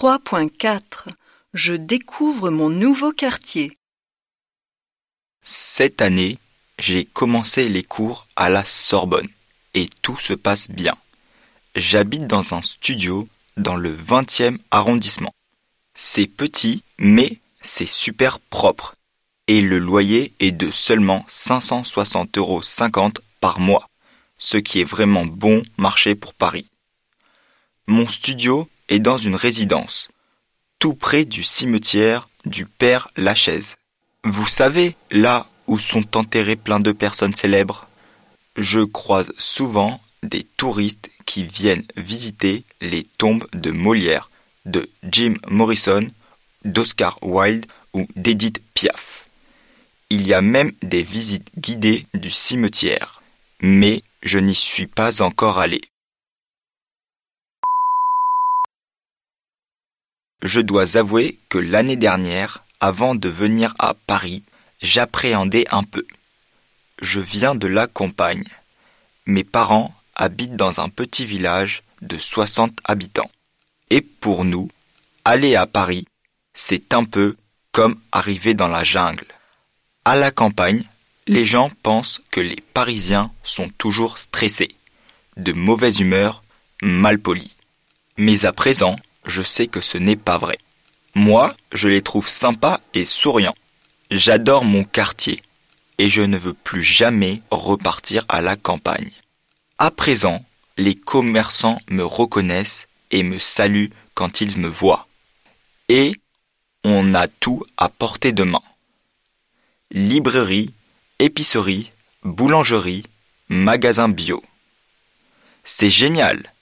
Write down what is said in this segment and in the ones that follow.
3.4 Je découvre mon nouveau quartier. Cette année, j'ai commencé les cours à la Sorbonne et tout se passe bien. J'habite dans un studio dans le 20e arrondissement. C'est petit, mais c'est super propre. Et le loyer est de seulement 560,50 euros par mois, ce qui est vraiment bon marché pour Paris. Mon studio est dans une résidence, tout près du cimetière du Père Lachaise. Vous savez, là où sont enterrés plein de personnes célèbres, je croise souvent des touristes qui viennent visiter les tombes de Molière, de Jim Morrison, d'Oscar Wilde ou d'Edith Piaf. Il y a même des visites guidées du cimetière, mais je n'y suis pas encore allé. Je dois avouer que l'année dernière, avant de venir à Paris, j'appréhendais un peu. Je viens de la campagne. Mes parents habitent dans un petit village de 60 habitants. Et pour nous, aller à Paris, c'est un peu comme arriver dans la jungle. À la campagne, les gens pensent que les Parisiens sont toujours stressés, de mauvaise humeur, mal polis. Mais à présent, je sais que ce n'est pas vrai. Moi, je les trouve sympas et souriants. J'adore mon quartier et je ne veux plus jamais repartir à la campagne. À présent, les commerçants me reconnaissent et me saluent quand ils me voient. Et on a tout à portée de main. Librairie, épicerie, boulangerie, magasin bio. C'est génial.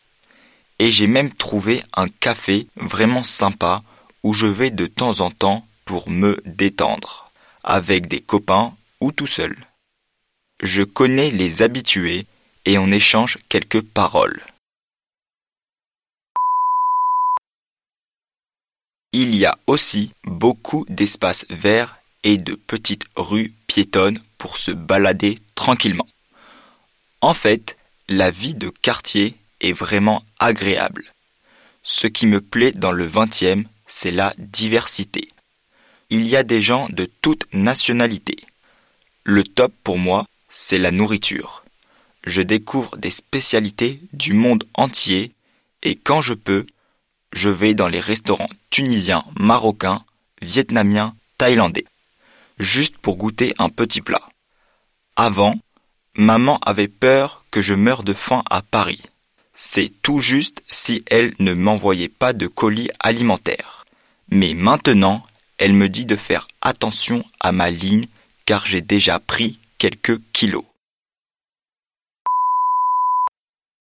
Et j'ai même trouvé un café vraiment sympa où je vais de temps en temps pour me détendre, avec des copains ou tout seul. Je connais les habitués et on échange quelques paroles. Il y a aussi beaucoup d'espaces verts et de petites rues piétonnes pour se balader tranquillement. En fait, la vie de quartier est vraiment agréable. Ce qui me plaît dans le 20e, c'est la diversité. Il y a des gens de toutes nationalités. Le top pour moi, c'est la nourriture. Je découvre des spécialités du monde entier et quand je peux, je vais dans les restaurants tunisiens, marocains, vietnamiens, thaïlandais, juste pour goûter un petit plat. Avant, maman avait peur que je meure de faim à Paris. C'est tout juste si elle ne m'envoyait pas de colis alimentaires. Mais maintenant, elle me dit de faire attention à ma ligne car j'ai déjà pris quelques kilos.